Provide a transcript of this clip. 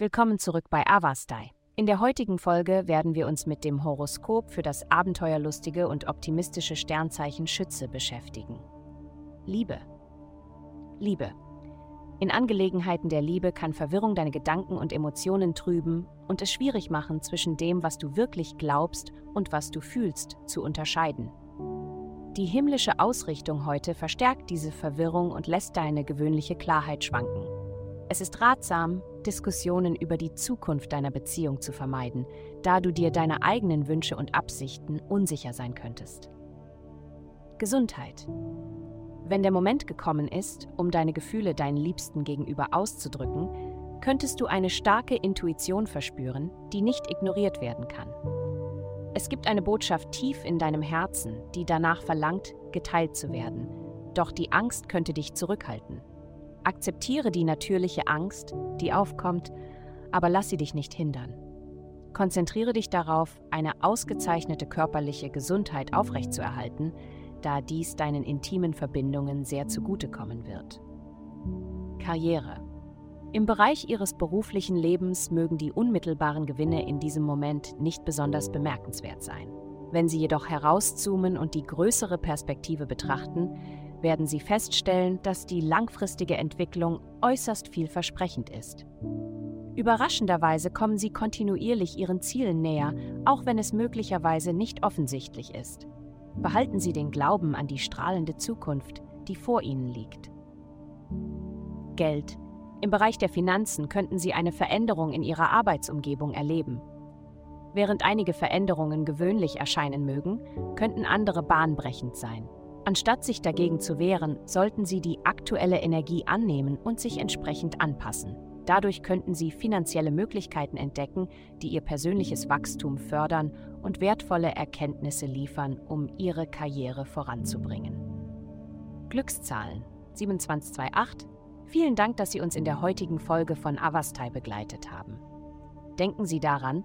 Willkommen zurück bei Avastai. In der heutigen Folge werden wir uns mit dem Horoskop für das abenteuerlustige und optimistische Sternzeichen Schütze beschäftigen. Liebe. Liebe. In Angelegenheiten der Liebe kann Verwirrung deine Gedanken und Emotionen trüben und es schwierig machen, zwischen dem, was du wirklich glaubst und was du fühlst, zu unterscheiden. Die himmlische Ausrichtung heute verstärkt diese Verwirrung und lässt deine gewöhnliche Klarheit schwanken. Es ist ratsam, Diskussionen über die Zukunft deiner Beziehung zu vermeiden, da du dir deiner eigenen Wünsche und Absichten unsicher sein könntest. Gesundheit. Wenn der Moment gekommen ist, um deine Gefühle deinen Liebsten gegenüber auszudrücken, könntest du eine starke Intuition verspüren, die nicht ignoriert werden kann. Es gibt eine Botschaft tief in deinem Herzen, die danach verlangt, geteilt zu werden, doch die Angst könnte dich zurückhalten. Akzeptiere die natürliche Angst, die aufkommt, aber lass sie dich nicht hindern. Konzentriere dich darauf, eine ausgezeichnete körperliche Gesundheit aufrechtzuerhalten, da dies deinen intimen Verbindungen sehr zugutekommen wird. Karriere. Im Bereich Ihres beruflichen Lebens mögen die unmittelbaren Gewinne in diesem Moment nicht besonders bemerkenswert sein. Wenn Sie jedoch herauszoomen und die größere Perspektive betrachten, werden Sie feststellen, dass die langfristige Entwicklung äußerst vielversprechend ist. Überraschenderweise kommen Sie kontinuierlich Ihren Zielen näher, auch wenn es möglicherweise nicht offensichtlich ist. Behalten Sie den Glauben an die strahlende Zukunft, die vor Ihnen liegt. Geld. Im Bereich der Finanzen könnten Sie eine Veränderung in Ihrer Arbeitsumgebung erleben. Während einige Veränderungen gewöhnlich erscheinen mögen, könnten andere bahnbrechend sein. Anstatt sich dagegen zu wehren, sollten Sie die aktuelle Energie annehmen und sich entsprechend anpassen. Dadurch könnten Sie finanzielle Möglichkeiten entdecken, die Ihr persönliches Wachstum fördern und wertvolle Erkenntnisse liefern, um Ihre Karriere voranzubringen. Glückszahlen 2728. Vielen Dank, dass Sie uns in der heutigen Folge von Avastai begleitet haben. Denken Sie daran,